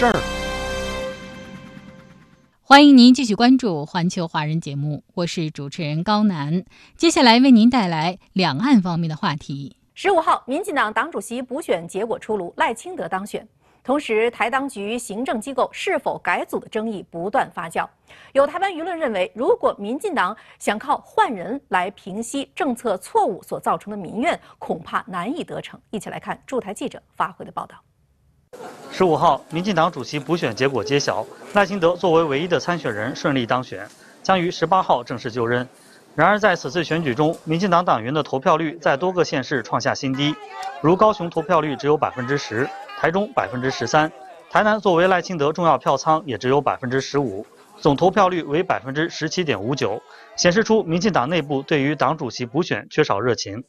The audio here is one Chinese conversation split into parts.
事儿，欢迎您继续关注《环球华人》节目，我是主持人高楠。接下来为您带来两岸方面的话题。十五号，民进党党主席补选结果出炉，赖清德当选。同时，台当局行政机构是否改组的争议不断发酵。有台湾舆论认为，如果民进党想靠换人来平息政策错误所造成的民怨，恐怕难以得逞。一起来看驻台记者发回的报道。十五号，民进党主席补选结果揭晓，赖清德作为唯一的参选人顺利当选，将于十八号正式就任。然而，在此次选举中，民进党党员的投票率在多个县市创下新低，如高雄投票率只有百分之十，台中百分之十三，台南作为赖清德重要票仓也只有百分之十五，总投票率为百分之十七点五九，显示出民进党内部对于党主席补选缺少热情。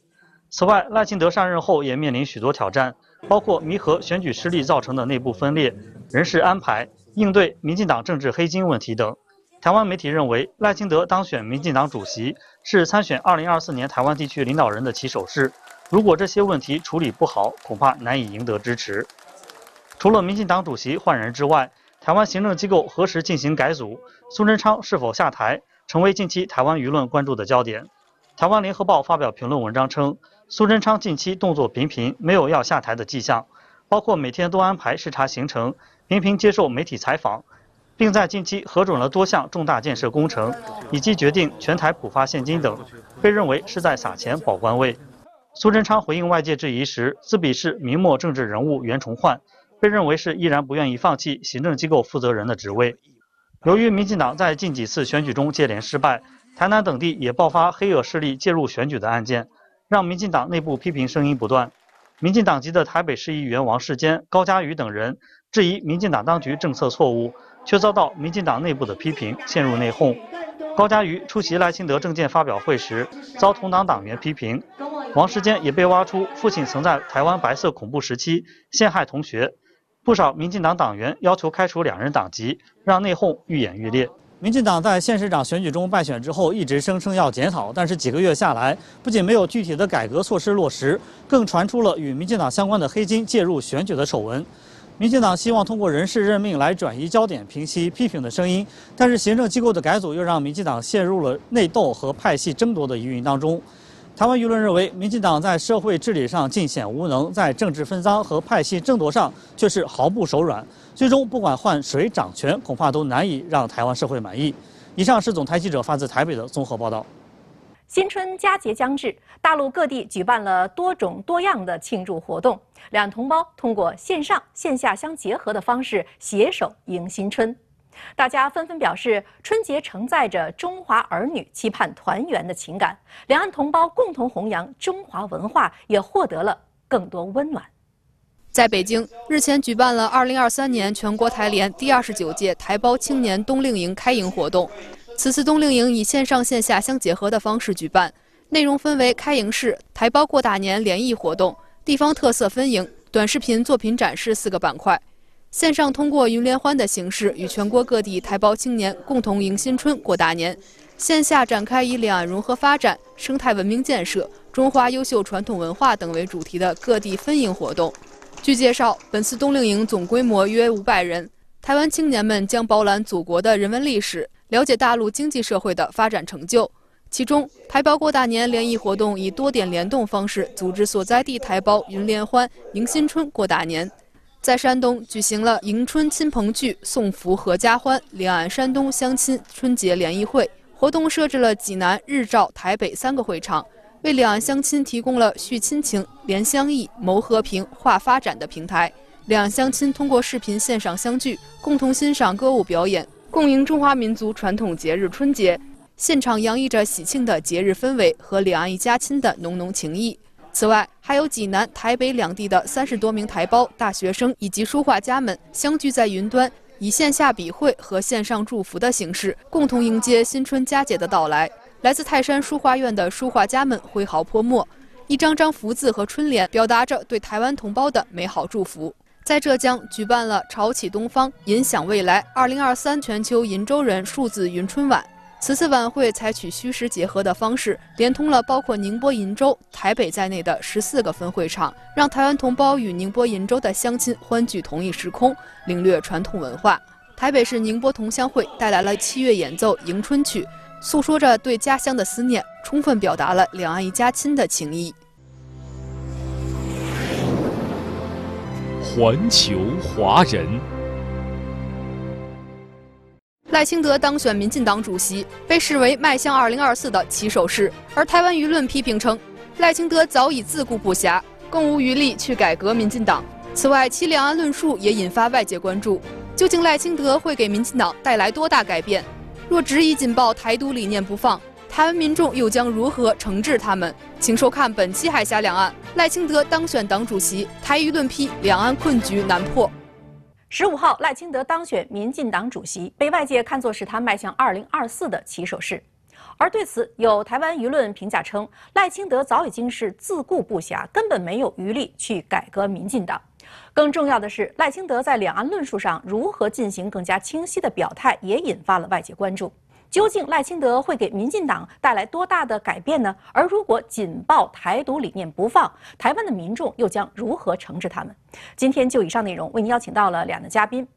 此外，赖清德上任后也面临许多挑战。包括弥合选举失利造成的内部分裂、人事安排、应对民进党政治黑金问题等。台湾媒体认为，赖清德当选民进党主席是参选2024年台湾地区领导人的起手式。如果这些问题处理不好，恐怕难以赢得支持。除了民进党主席换人之外，台湾行政机构何时进行改组，苏贞昌是否下台，成为近期台湾舆论关注的焦点。台湾联合报发表评论文章称。苏贞昌近期动作频频，没有要下台的迹象，包括每天都安排视察行程，频频接受媒体采访，并在近期核准了多项重大建设工程，以及决定全台普发现金等，被认为是在撒钱保官位。苏贞昌回应外界质疑时，自比是明末政治人物袁崇焕，被认为是依然不愿意放弃行政机构负责人的职位。由于民进党在近几次选举中接连失败，台南等地也爆发黑恶势力介入选举的案件。让民进党内部批评声音不断，民进党籍的台北市议员王世坚、高嘉瑜等人质疑民进党当局政策错误，却遭到民进党内部的批评，陷入内讧。高嘉瑜出席赖清德政见发表会时，遭同党党员批评；王世坚也被挖出父亲曾在台湾白色恐怖时期陷害同学，不少民进党党员要求开除两人党籍，让内讧愈演愈烈。民进党在县市长选举中败选之后，一直声称要检讨，但是几个月下来，不仅没有具体的改革措施落实，更传出了与民进党相关的黑金介入选举的丑闻。民进党希望通过人事任命来转移焦点，平息批评的声音，但是行政机构的改组又让民进党陷入了内斗和派系争夺的疑云当中。台湾舆论认为，民进党在社会治理上尽显无能，在政治分赃和派系争夺上却是毫不手软。最终，不管换谁掌权，恐怕都难以让台湾社会满意。以上是总台记者发自台北的综合报道。新春佳节将至，大陆各地举办了多种多样的庆祝活动，两同胞通过线上线下相结合的方式携手迎新春。大家纷纷表示，春节承载着中华儿女期盼团圆的情感，两岸同胞共同弘扬中华文化，也获得了更多温暖。在北京，日前举办了2023年全国台联第二十九届台胞青年冬令营开营活动。此次冬令营以线上线下相结合的方式举办，内容分为开营式、台胞过大年联谊活动、地方特色分营、短视频作品展示四个板块。线上通过云联欢的形式与全国各地台胞青年共同迎新春过大年；线下展开以两岸融合发展、生态文明建设、中华优秀传统文化等为主题的各地分营活动。据介绍，本次冬令营总规模约五百人，台湾青年们将饱览祖国的人文历史，了解大陆经济社会的发展成就。其中，台胞过大年联谊活动以多点联动方式组织所在地台胞云联欢、迎新春过大年。在山东举行了迎春亲朋聚、送福合家欢两岸山东乡亲春节联谊会活动，设置了济南、日照、台北三个会场，为两岸乡亲提供了叙亲情、联乡谊、谋和平、话发展的平台。两岸乡亲通过视频线上相聚，共同欣赏歌舞表演，共迎中华民族传统节日春节。现场洋溢着喜庆的节日氛围和两岸一家亲的浓浓情谊。此外，还有济南、台北两地的三十多名台胞、大学生以及书画家们相聚在云端，以线下笔会和线上祝福的形式，共同迎接新春佳节的到来。来自泰山书画院的书画家们挥毫泼墨，一张张福字和春联，表达着对台湾同胞的美好祝福。在浙江举办了“潮起东方，银响未来”二零二三全球银州人数字云春晚。此次晚会采取虚实结合的方式，连通了包括宁波鄞州、台北在内的十四个分会场，让台湾同胞与宁波鄞州的乡亲欢聚同一时空，领略传统文化。台北市宁波同乡会带来了七月演奏迎春曲，诉说着对家乡的思念，充分表达了两岸一家亲的情谊。环球华人，赖清德当选民进党主席，被视为迈向二零二四的起手式。而台湾舆论批评称，赖清德早已自顾不暇，更无余力去改革民进党。此外，其两岸论述也引发外界关注：究竟赖清德会给民进党带来多大改变？若执意紧抱台独理念不放？台湾民众又将如何惩治他们？请收看本期《海峡两岸》。赖清德当选党主席，台舆论批两岸困局难破。十五号，赖清德当选民进党主席，被外界看作是他迈向二零二四的起手式。而对此，有台湾舆论评价称，赖清德早已经是自顾不暇，根本没有余力去改革民进党。更重要的是，赖清德在两岸论述上如何进行更加清晰的表态，也引发了外界关注。究竟赖清德会给民进党带来多大的改变呢？而如果紧抱台独理念不放，台湾的民众又将如何惩治他们？今天就以上内容，为您邀请到了两位嘉宾：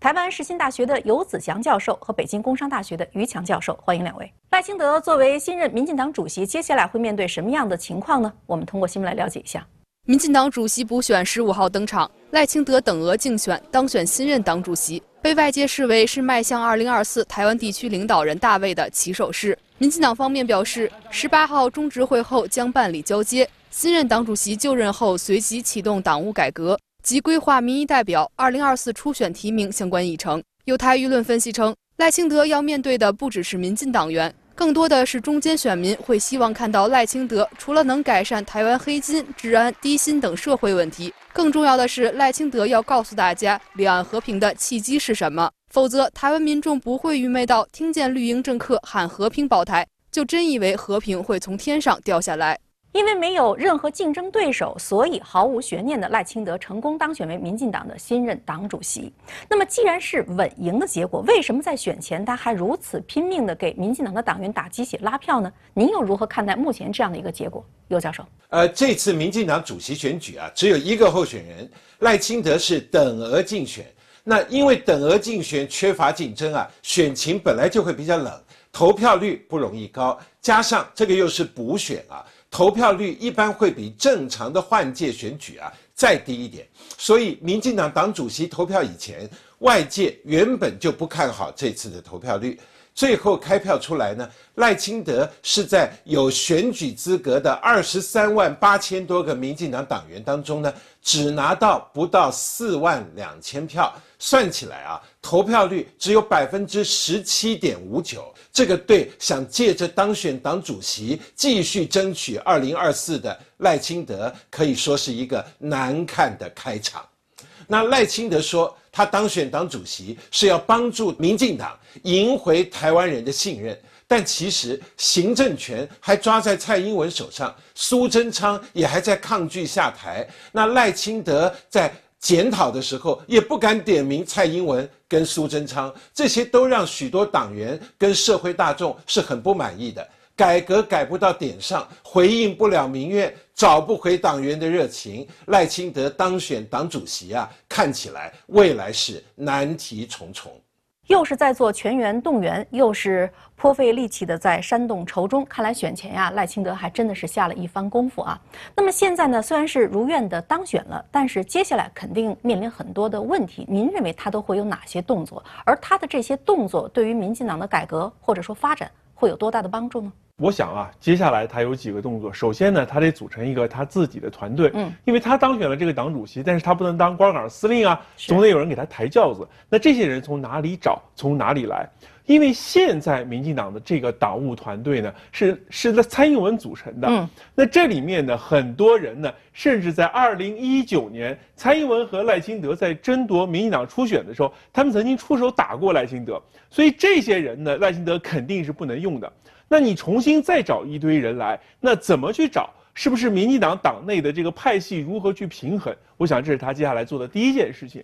台湾世新大学的游子祥教授和北京工商大学的于强教授。欢迎两位。赖清德作为新任民进党主席，接下来会面对什么样的情况呢？我们通过新闻来了解一下。民进党主席补选十五号登场，赖清德等额竞选当选新任党主席。被外界视为是迈向2024台湾地区领导人大位的起手式。民进党方面表示，，18号中执会后将办理交接，新任党主席就任后随即启动党务改革及规划民意代表2024初选提名相关议程。有台舆论分析称，赖清德要面对的不只是民进党员。更多的是中间选民会希望看到赖清德除了能改善台湾黑金、治安、低薪等社会问题，更重要的是赖清德要告诉大家两岸和平的契机是什么。否则，台湾民众不会愚昧到听见绿营政客喊和平保台，就真以为和平会从天上掉下来。因为没有任何竞争对手，所以毫无悬念的赖清德成功当选为民进党的新任党主席。那么，既然是稳赢的结果，为什么在选前他还如此拼命的给民进党的党员打鸡血拉票呢？您又如何看待目前这样的一个结果，尤教授？呃，这次民进党主席选举啊，只有一个候选人，赖清德是等额竞选。那因为等额竞选缺乏竞争啊，选情本来就会比较冷，投票率不容易高，加上这个又是补选啊。投票率一般会比正常的换届选举啊再低一点，所以民进党党主席投票以前，外界原本就不看好这次的投票率。最后开票出来呢，赖清德是在有选举资格的二十三万八千多个民进党党员当中呢，只拿到不到四万两千票，算起来啊，投票率只有百分之十七点五九。这个对想借着当选党主席继续争取二零二四的赖清德，可以说是一个难看的开场。那赖清德说，他当选党主席是要帮助民进党赢回台湾人的信任，但其实行政权还抓在蔡英文手上，苏贞昌也还在抗拒下台。那赖清德在检讨的时候，也不敢点名蔡英文跟苏贞昌，这些都让许多党员跟社会大众是很不满意的。改革改不到点上，回应不了民怨，找不回党员的热情。赖清德当选党主席啊，看起来未来是难题重重。又是在做全员动员，又是颇费力气的在煽动仇中。看来选前呀，赖清德还真的是下了一番功夫啊。那么现在呢，虽然是如愿的当选了，但是接下来肯定面临很多的问题。您认为他都会有哪些动作？而他的这些动作对于民进党的改革或者说发展会有多大的帮助呢？我想啊，接下来他有几个动作。首先呢，他得组成一个他自己的团队，嗯，因为他当选了这个党主席，但是他不能当官岗司令啊，总得有人给他抬轿子。那这些人从哪里找？从哪里来？因为现在民进党的这个党务团队呢，是是蔡英文组成的。嗯，那这里面呢，很多人呢，甚至在二零一九年，蔡英文和赖清德在争夺民进党初选的时候，他们曾经出手打过赖清德。所以这些人呢，赖清德肯定是不能用的。那你重新再找一堆人来，那怎么去找？是不是民进党党内的这个派系如何去平衡？我想这是他接下来做的第一件事情。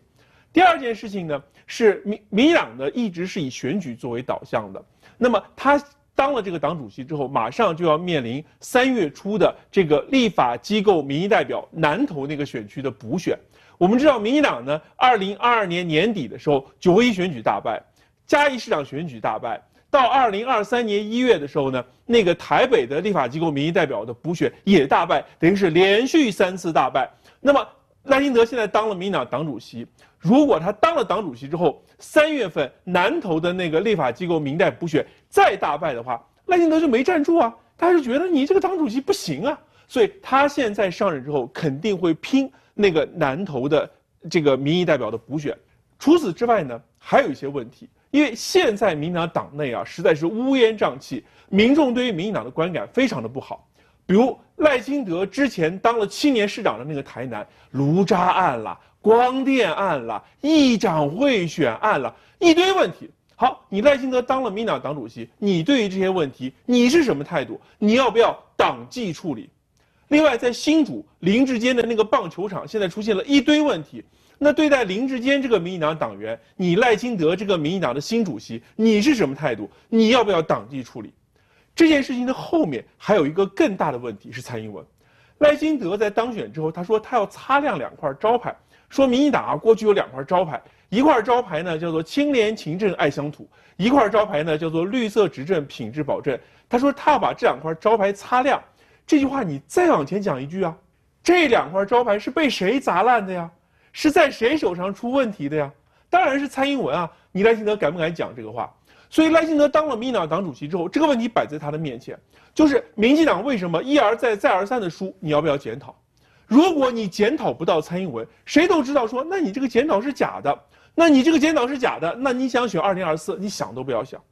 第二件事情呢，是民民进党呢一直是以选举作为导向的。那么他当了这个党主席之后，马上就要面临三月初的这个立法机构民意代表南投那个选区的补选。我们知道，民进党呢，二零二二年年底的时候，九合一选举大败，嘉义市长选举大败，到二零二三年一月的时候呢，那个台北的立法机构民意代表的补选也大败，等于是连续三次大败。那么赖清德现在当了民进党党主席。如果他当了党主席之后，三月份南投的那个立法机构民代补选再大败的话，赖清德就没站住啊，他就觉得你这个党主席不行啊，所以他现在上任之后肯定会拼那个南投的这个民意代表的补选。除此之外呢，还有一些问题，因为现在民进党党内啊实在是乌烟瘴气，民众对于民进党的观感非常的不好。比如赖清德之前当了七年市长的那个台南卢渣案啦。光电案了，议长贿选案了，一堆问题。好，你赖清德当了民党党主席，你对于这些问题你是什么态度？你要不要党纪处理？另外，在新竹林志坚的那个棒球场，现在出现了一堆问题。那对待林志坚这个民进党党员，你赖清德这个民进党的新主席，你是什么态度？你要不要党纪处理？这件事情的后面还有一个更大的问题是蔡英文。赖清德在当选之后，他说他要擦亮两块招牌。说民进党啊，过去有两块招牌，一块招牌呢叫做清廉勤政爱乡土，一块招牌呢叫做绿色执政品质保证。他说他要把这两块招牌擦亮。这句话你再往前讲一句啊，这两块招牌是被谁砸烂的呀？是在谁手上出问题的呀？当然是蔡英文啊！你赖清德敢不敢讲这个话？所以赖清德当了民进党党主席之后，这个问题摆在他的面前，就是民进党为什么一而再再而三的输？你要不要检讨？如果你检讨不到蔡英文，谁都知道说，那你这个检讨是假的。那你这个检讨是假的，那你想选二零二四，你想都不要想。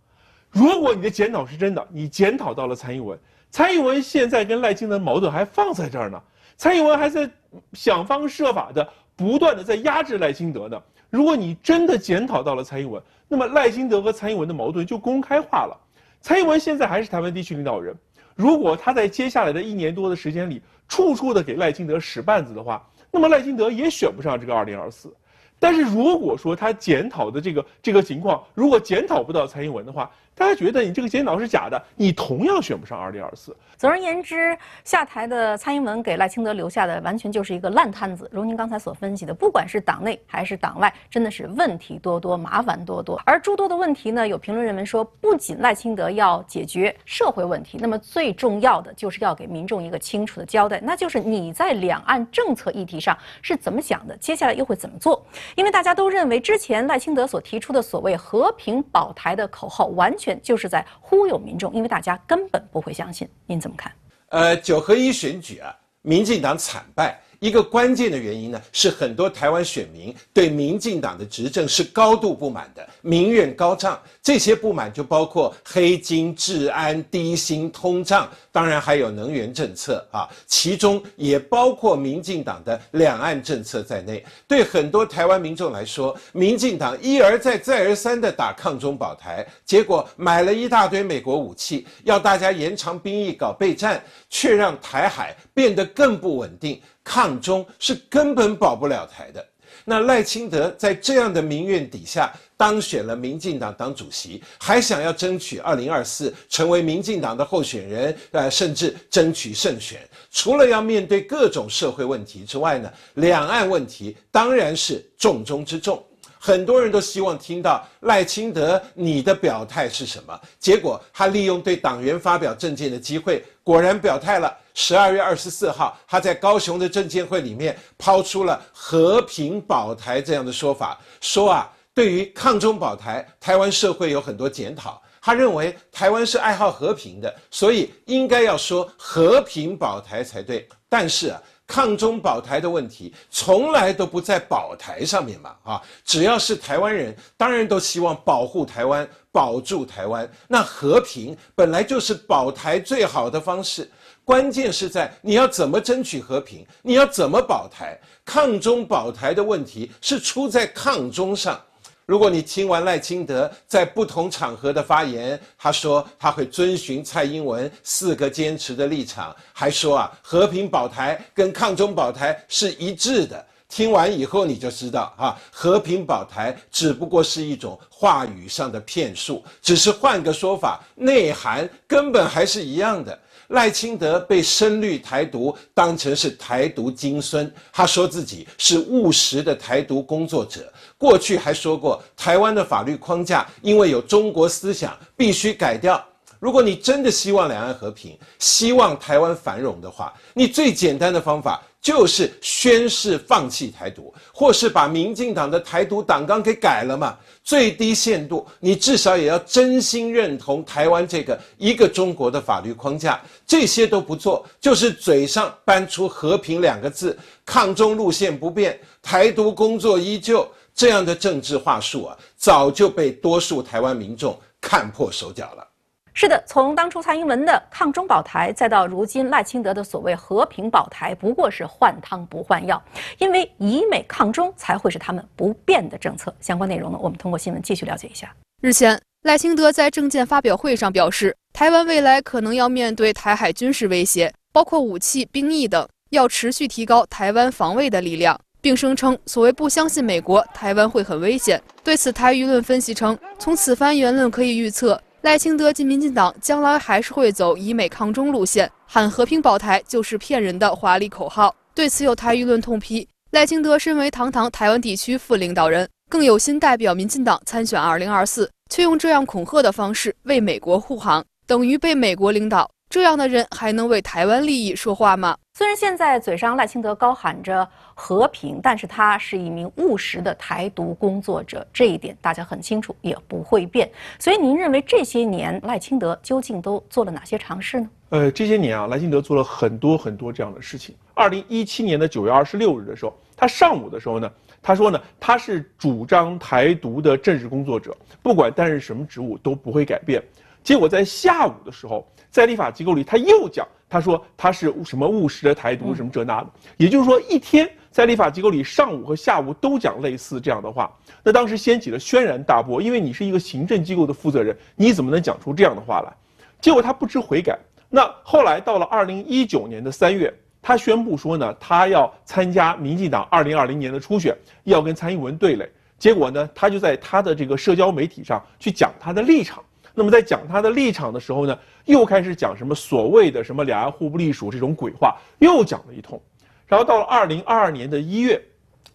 如果你的检讨是真的，你检讨到了蔡英文，蔡英文现在跟赖清德矛盾还放在这儿呢，蔡英文还在想方设法的不断的在压制赖清德呢。如果你真的检讨到了蔡英文，那么赖清德和蔡英文的矛盾就公开化了。蔡英文现在还是台湾地区领导人，如果他在接下来的一年多的时间里，处处的给赖清德使绊子的话，那么赖清德也选不上这个二零二四。但是如果说他检讨的这个这个情况，如果检讨不到蔡英文的话，大家觉得你这个检讨是假的，你同样选不上二零二四。总而言之，下台的蔡英文给赖清德留下的完全就是一个烂摊子。如您刚才所分析的，不管是党内还是党外，真的是问题多多，麻烦多多。而诸多的问题呢，有评论认为说，不仅赖清德要解决社会问题，那么最重要的就是要给民众一个清楚的交代，那就是你在两岸政策议题上是怎么想的，接下来又会怎么做？因为大家都认为，之前赖清德所提出的所谓和平保台的口号，完全就是在忽悠民众，因为大家根本不会相信。您怎么看？呃，九合一选举啊，民进党惨败。一个关键的原因呢，是很多台湾选民对民进党的执政是高度不满的，民怨高涨。这些不满就包括黑金、治安、低薪、通胀，当然还有能源政策啊，其中也包括民进党的两岸政策在内。对很多台湾民众来说，民进党一而再、再而三的打抗中保台，结果买了一大堆美国武器，要大家延长兵役搞备战，却让台海变得更不稳定。抗中是根本保不了台的。那赖清德在这样的民怨底下当选了民进党党主席，还想要争取二零二四成为民进党的候选人，呃，甚至争取胜选。除了要面对各种社会问题之外呢，两岸问题当然是重中之重。很多人都希望听到赖清德你的表态是什么。结果他利用对党员发表政见的机会，果然表态了。十二月二十四号，他在高雄的证监会里面抛出了“和平保台”这样的说法，说啊，对于抗中保台，台湾社会有很多检讨。他认为台湾是爱好和平的，所以应该要说“和平保台”才对。但是啊，抗中保台的问题从来都不在保台上面嘛，啊，只要是台湾人，当然都希望保护台湾，保住台湾。那和平本来就是保台最好的方式，关键是在你要怎么争取和平，你要怎么保台。抗中保台的问题是出在抗中上。如果你听完赖清德在不同场合的发言，他说他会遵循蔡英文四个坚持的立场，还说啊和平保台跟抗中保台是一致的。听完以后你就知道啊，和平保台只不过是一种话语上的骗术，只是换个说法，内涵根本还是一样的。赖清德被深绿台独当成是台独金孙，他说自己是务实的台独工作者。过去还说过，台湾的法律框架因为有中国思想，必须改掉。如果你真的希望两岸和平，希望台湾繁荣的话，你最简单的方法就是宣誓放弃台独，或是把民进党的台独党纲给改了嘛。最低限度，你至少也要真心认同台湾这个一个中国的法律框架。这些都不做，就是嘴上搬出和平两个字，抗中路线不变，台独工作依旧。这样的政治话术啊，早就被多数台湾民众看破手脚了。是的，从当初蔡英文的抗中保台，再到如今赖清德的所谓和平保台，不过是换汤不换药。因为以美抗中才会是他们不变的政策。相关内容呢，我们通过新闻继续了解一下。日前，赖清德在政见发表会上表示，台湾未来可能要面对台海军事威胁，包括武器、兵役等，要持续提高台湾防卫的力量。并声称，所谓不相信美国，台湾会很危险。对此，台舆论分析称，从此番言论可以预测，赖清德进民进党将来还是会走以美抗中路线，喊和平保台就是骗人的华丽口号。对此，有台舆论痛批，赖清德身为堂堂台湾地区副领导人，更有心代表民进党参选二零二四，却用这样恐吓的方式为美国护航，等于被美国领导。这样的人还能为台湾利益说话吗？虽然现在嘴上赖清德高喊着和平，但是他是一名务实的台独工作者，这一点大家很清楚，也不会变。所以您认为这些年赖清德究竟都做了哪些尝试呢？呃，这些年啊，赖清德做了很多很多这样的事情。二零一七年的九月二十六日的时候，他上午的时候呢，他说呢，他是主张台独的政治工作者，不管担任什么职务都不会改变。结果在下午的时候。在立法机构里，他又讲，他说他是什么务实的台独，什么这那的，也就是说，一天在立法机构里，上午和下午都讲类似这样的话。那当时掀起了轩然大波，因为你是一个行政机构的负责人，你怎么能讲出这样的话来？结果他不知悔改。那后来到了二零一九年的三月，他宣布说呢，他要参加民进党二零二零年的初选，要跟蔡英文对垒。结果呢，他就在他的这个社交媒体上去讲他的立场。那么在讲他的立场的时候呢，又开始讲什么所谓的什么两岸互不隶属这种鬼话，又讲了一通。然后到了二零二二年的一月，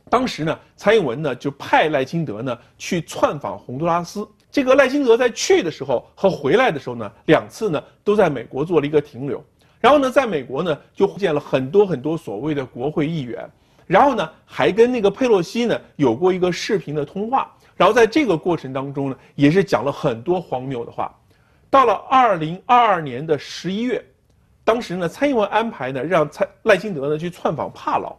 当时呢，蔡英文呢就派赖清德呢去窜访洪都拉斯。这个赖清德在去的时候和回来的时候呢，两次呢都在美国做了一个停留。然后呢，在美国呢就见了很多很多所谓的国会议员，然后呢还跟那个佩洛西呢有过一个视频的通话。然后在这个过程当中呢，也是讲了很多荒谬的话。到了二零二二年的十一月，当时呢，蔡英文安排呢让蔡赖清德呢去窜访帕劳，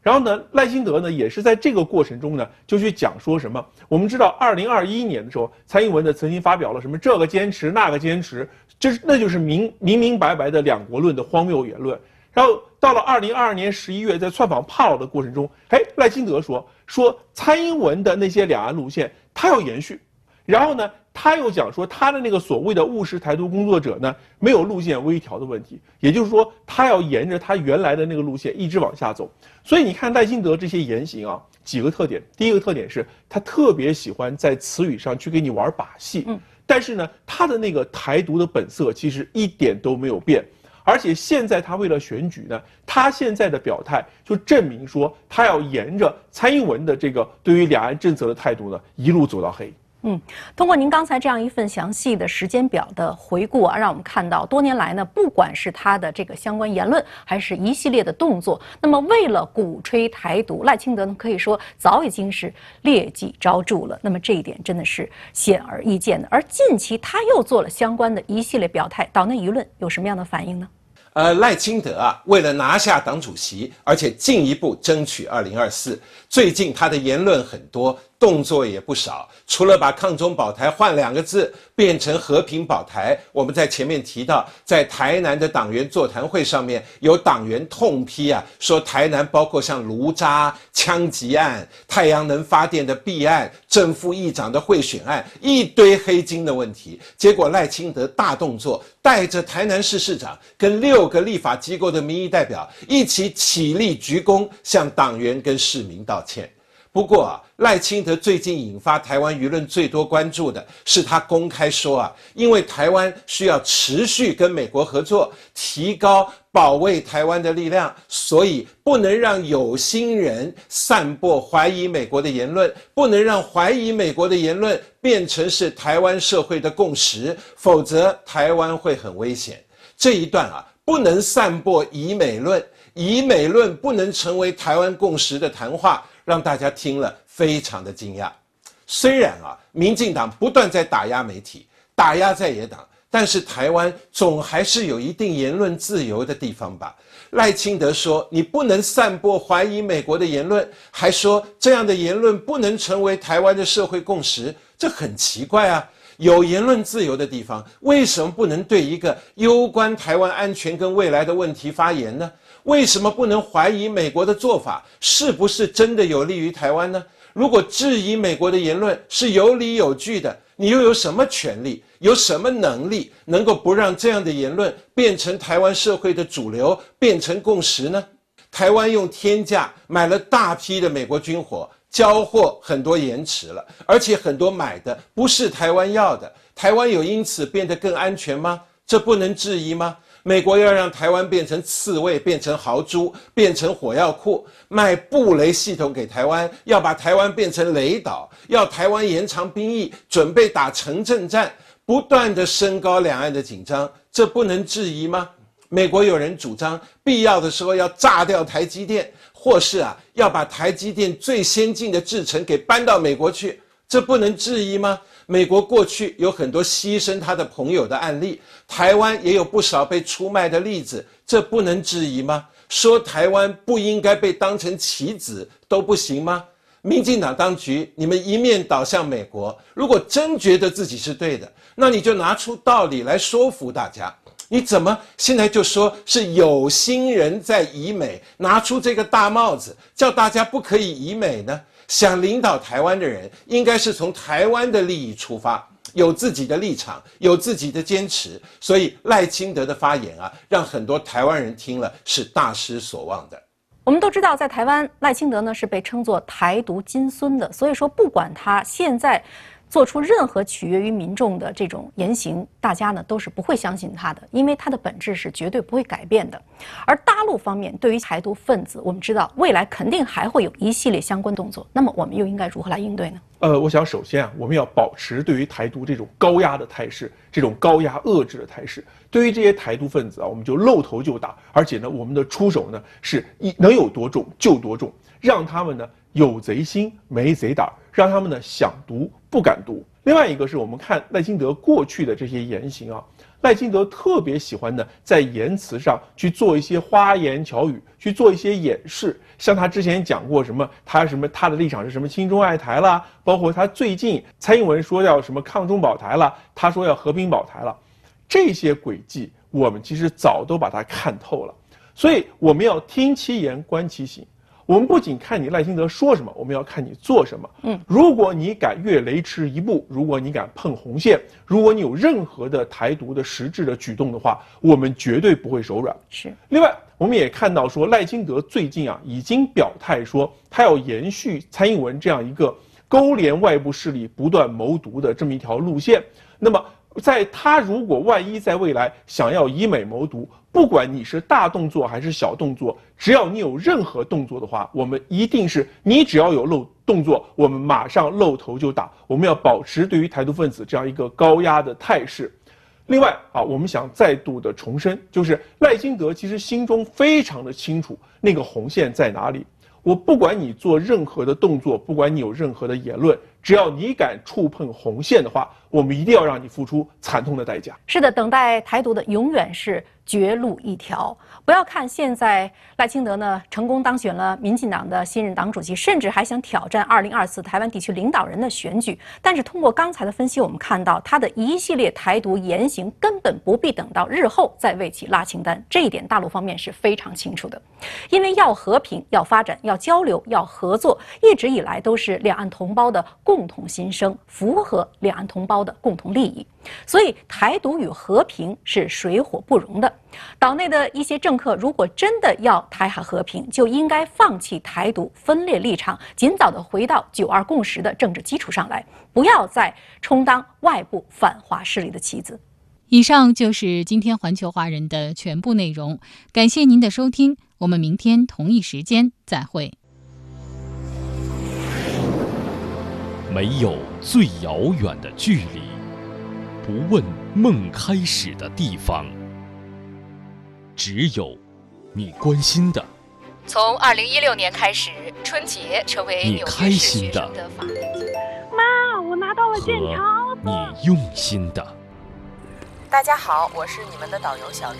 然后呢，赖清德呢也是在这个过程中呢就去讲说什么。我们知道二零二一年的时候，蔡英文呢曾经发表了什么这个坚持那个坚持，就是那就是明明明白白的两国论的荒谬言论。然后到了二零二二年十一月，在窜访帕劳的过程中，哎，赖清德说说蔡英文的那些两岸路线他要延续，然后呢，他又讲说他的那个所谓的务实台独工作者呢没有路线微调的问题，也就是说他要沿着他原来的那个路线一直往下走。所以你看赖清德这些言行啊，几个特点，第一个特点是他特别喜欢在词语上去给你玩把戏，嗯，但是呢，他的那个台独的本色其实一点都没有变。而且现在他为了选举呢，他现在的表态就证明说，他要沿着蔡英文的这个对于两岸政策的态度呢，一路走到黑。嗯，通过您刚才这样一份详细的时间表的回顾啊，让我们看到多年来呢，不管是他的这个相关言论，还是一系列的动作，那么为了鼓吹台独，赖清德呢可以说早已经是劣迹昭著了。那么这一点真的是显而易见的。而近期他又做了相关的一系列表态，岛内舆论有什么样的反应呢？呃，赖清德啊，为了拿下党主席，而且进一步争取二零二四，最近他的言论很多。动作也不少，除了把“抗中保台”换两个字变成“和平保台”，我们在前面提到，在台南的党员座谈会上面，有党员痛批啊，说台南包括像卢渣枪击案、太阳能发电的弊案、正副议长的贿选案，一堆黑金的问题。结果赖清德大动作，带着台南市市长跟六个立法机构的民意代表一起起立鞠躬，向党员跟市民道歉。不过啊，赖清德最近引发台湾舆论最多关注的是，他公开说啊，因为台湾需要持续跟美国合作，提高保卫台湾的力量，所以不能让有心人散播怀疑美国的言论，不能让怀疑美国的言论变成是台湾社会的共识，否则台湾会很危险。这一段啊，不能散播以美论，以美论不能成为台湾共识的谈话。让大家听了非常的惊讶。虽然啊，民进党不断在打压媒体，打压在野党，但是台湾总还是有一定言论自由的地方吧？赖清德说：“你不能散播怀疑美国的言论，还说这样的言论不能成为台湾的社会共识，这很奇怪啊！有言论自由的地方，为什么不能对一个攸关台湾安全跟未来的问题发言呢？”为什么不能怀疑美国的做法是不是真的有利于台湾呢？如果质疑美国的言论是有理有据的，你又有什么权利、有什么能力能够不让这样的言论变成台湾社会的主流、变成共识呢？台湾用天价买了大批的美国军火，交货很多延迟了，而且很多买的不是台湾要的。台湾有因此变得更安全吗？这不能质疑吗？美国要让台湾变成刺猬，变成豪猪，变成火药库，卖布雷系统给台湾，要把台湾变成雷岛，要台湾延长兵役，准备打城镇战，不断的升高两岸的紧张，这不能质疑吗？美国有人主张，必要的时候要炸掉台积电，或是啊，要把台积电最先进的制程给搬到美国去，这不能质疑吗？美国过去有很多牺牲他的朋友的案例，台湾也有不少被出卖的例子，这不能质疑吗？说台湾不应该被当成棋子都不行吗？民进党当局，你们一面倒向美国，如果真觉得自己是对的，那你就拿出道理来说服大家。你怎么现在就说是有心人在以美，拿出这个大帽子，叫大家不可以以美呢？想领导台湾的人，应该是从台湾的利益出发，有自己的立场，有自己的坚持。所以赖清德的发言啊，让很多台湾人听了是大失所望的。我们都知道，在台湾，赖清德呢是被称作“台独金孙”的。所以说，不管他现在。做出任何取悦于民众的这种言行，大家呢都是不会相信他的，因为他的本质是绝对不会改变的。而大陆方面对于台独分子，我们知道未来肯定还会有一系列相关动作，那么我们又应该如何来应对呢？呃，我想首先啊，我们要保持对于台独这种高压的态势，这种高压遏制的态势。对于这些台独分子啊，我们就露头就打，而且呢，我们的出手呢是一能有多重就多重，让他们呢有贼心没贼胆。让他们呢想读不敢读。另外一个是我们看赖清德过去的这些言行啊，赖清德特别喜欢呢在言辞上去做一些花言巧语，去做一些掩饰。像他之前讲过什么，他什么他的立场是什么亲中爱台啦，包括他最近蔡英文说要什么抗中保台了，他说要和平保台了，这些诡计我们其实早都把它看透了。所以我们要听其言观其行。我们不仅看你赖清德说什么，我们要看你做什么。嗯，如果你敢越雷池一步，如果你敢碰红线，如果你有任何的台独的实质的举动的话，我们绝对不会手软。是。另外，我们也看到说赖清德最近啊已经表态说，他要延续蔡英文这样一个勾连外部势力、不断谋独的这么一条路线。那么。在他如果万一在未来想要以美谋独，不管你是大动作还是小动作，只要你有任何动作的话，我们一定是你只要有漏动作，我们马上露头就打。我们要保持对于台独分子这样一个高压的态势。另外啊，我们想再度的重申，就是赖清德其实心中非常的清楚那个红线在哪里。我不管你做任何的动作，不管你有任何的言论，只要你敢触碰红线的话，我们一定要让你付出惨痛的代价。是的，等待台独的永远是绝路一条。不要看现在赖清德呢成功当选了民进党的新任党主席，甚至还想挑战二零二四台湾地区领导人的选举。但是通过刚才的分析，我们看到他的一系列台独言行根本不必等到日后再为其拉清单。这一点大陆方面是非常清楚的，因为要和平、要发展、要交流、要合作，一直以来都是两岸同胞的共同心声，符合两岸同胞的共同利益。所以，台独与和平是水火不容的。岛内的一些政客，如果真的要台海和平，就应该放弃台独分裂立场，尽早的回到九二共识的政治基础上来，不要再充当外部反华势力的棋子。以上就是今天环球华人的全部内容，感谢您的收听，我们明天同一时间再会。没有最遥远的距离，不问梦开始的地方。只有你关心的。从二零一六年开始，春节成为你开心的。妈，我拿到了健康。你用心的。大家好，我是你们的导游小丽，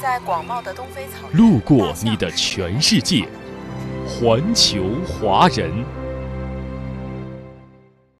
在广袤的东非草原。路过你的全世界，环球华人。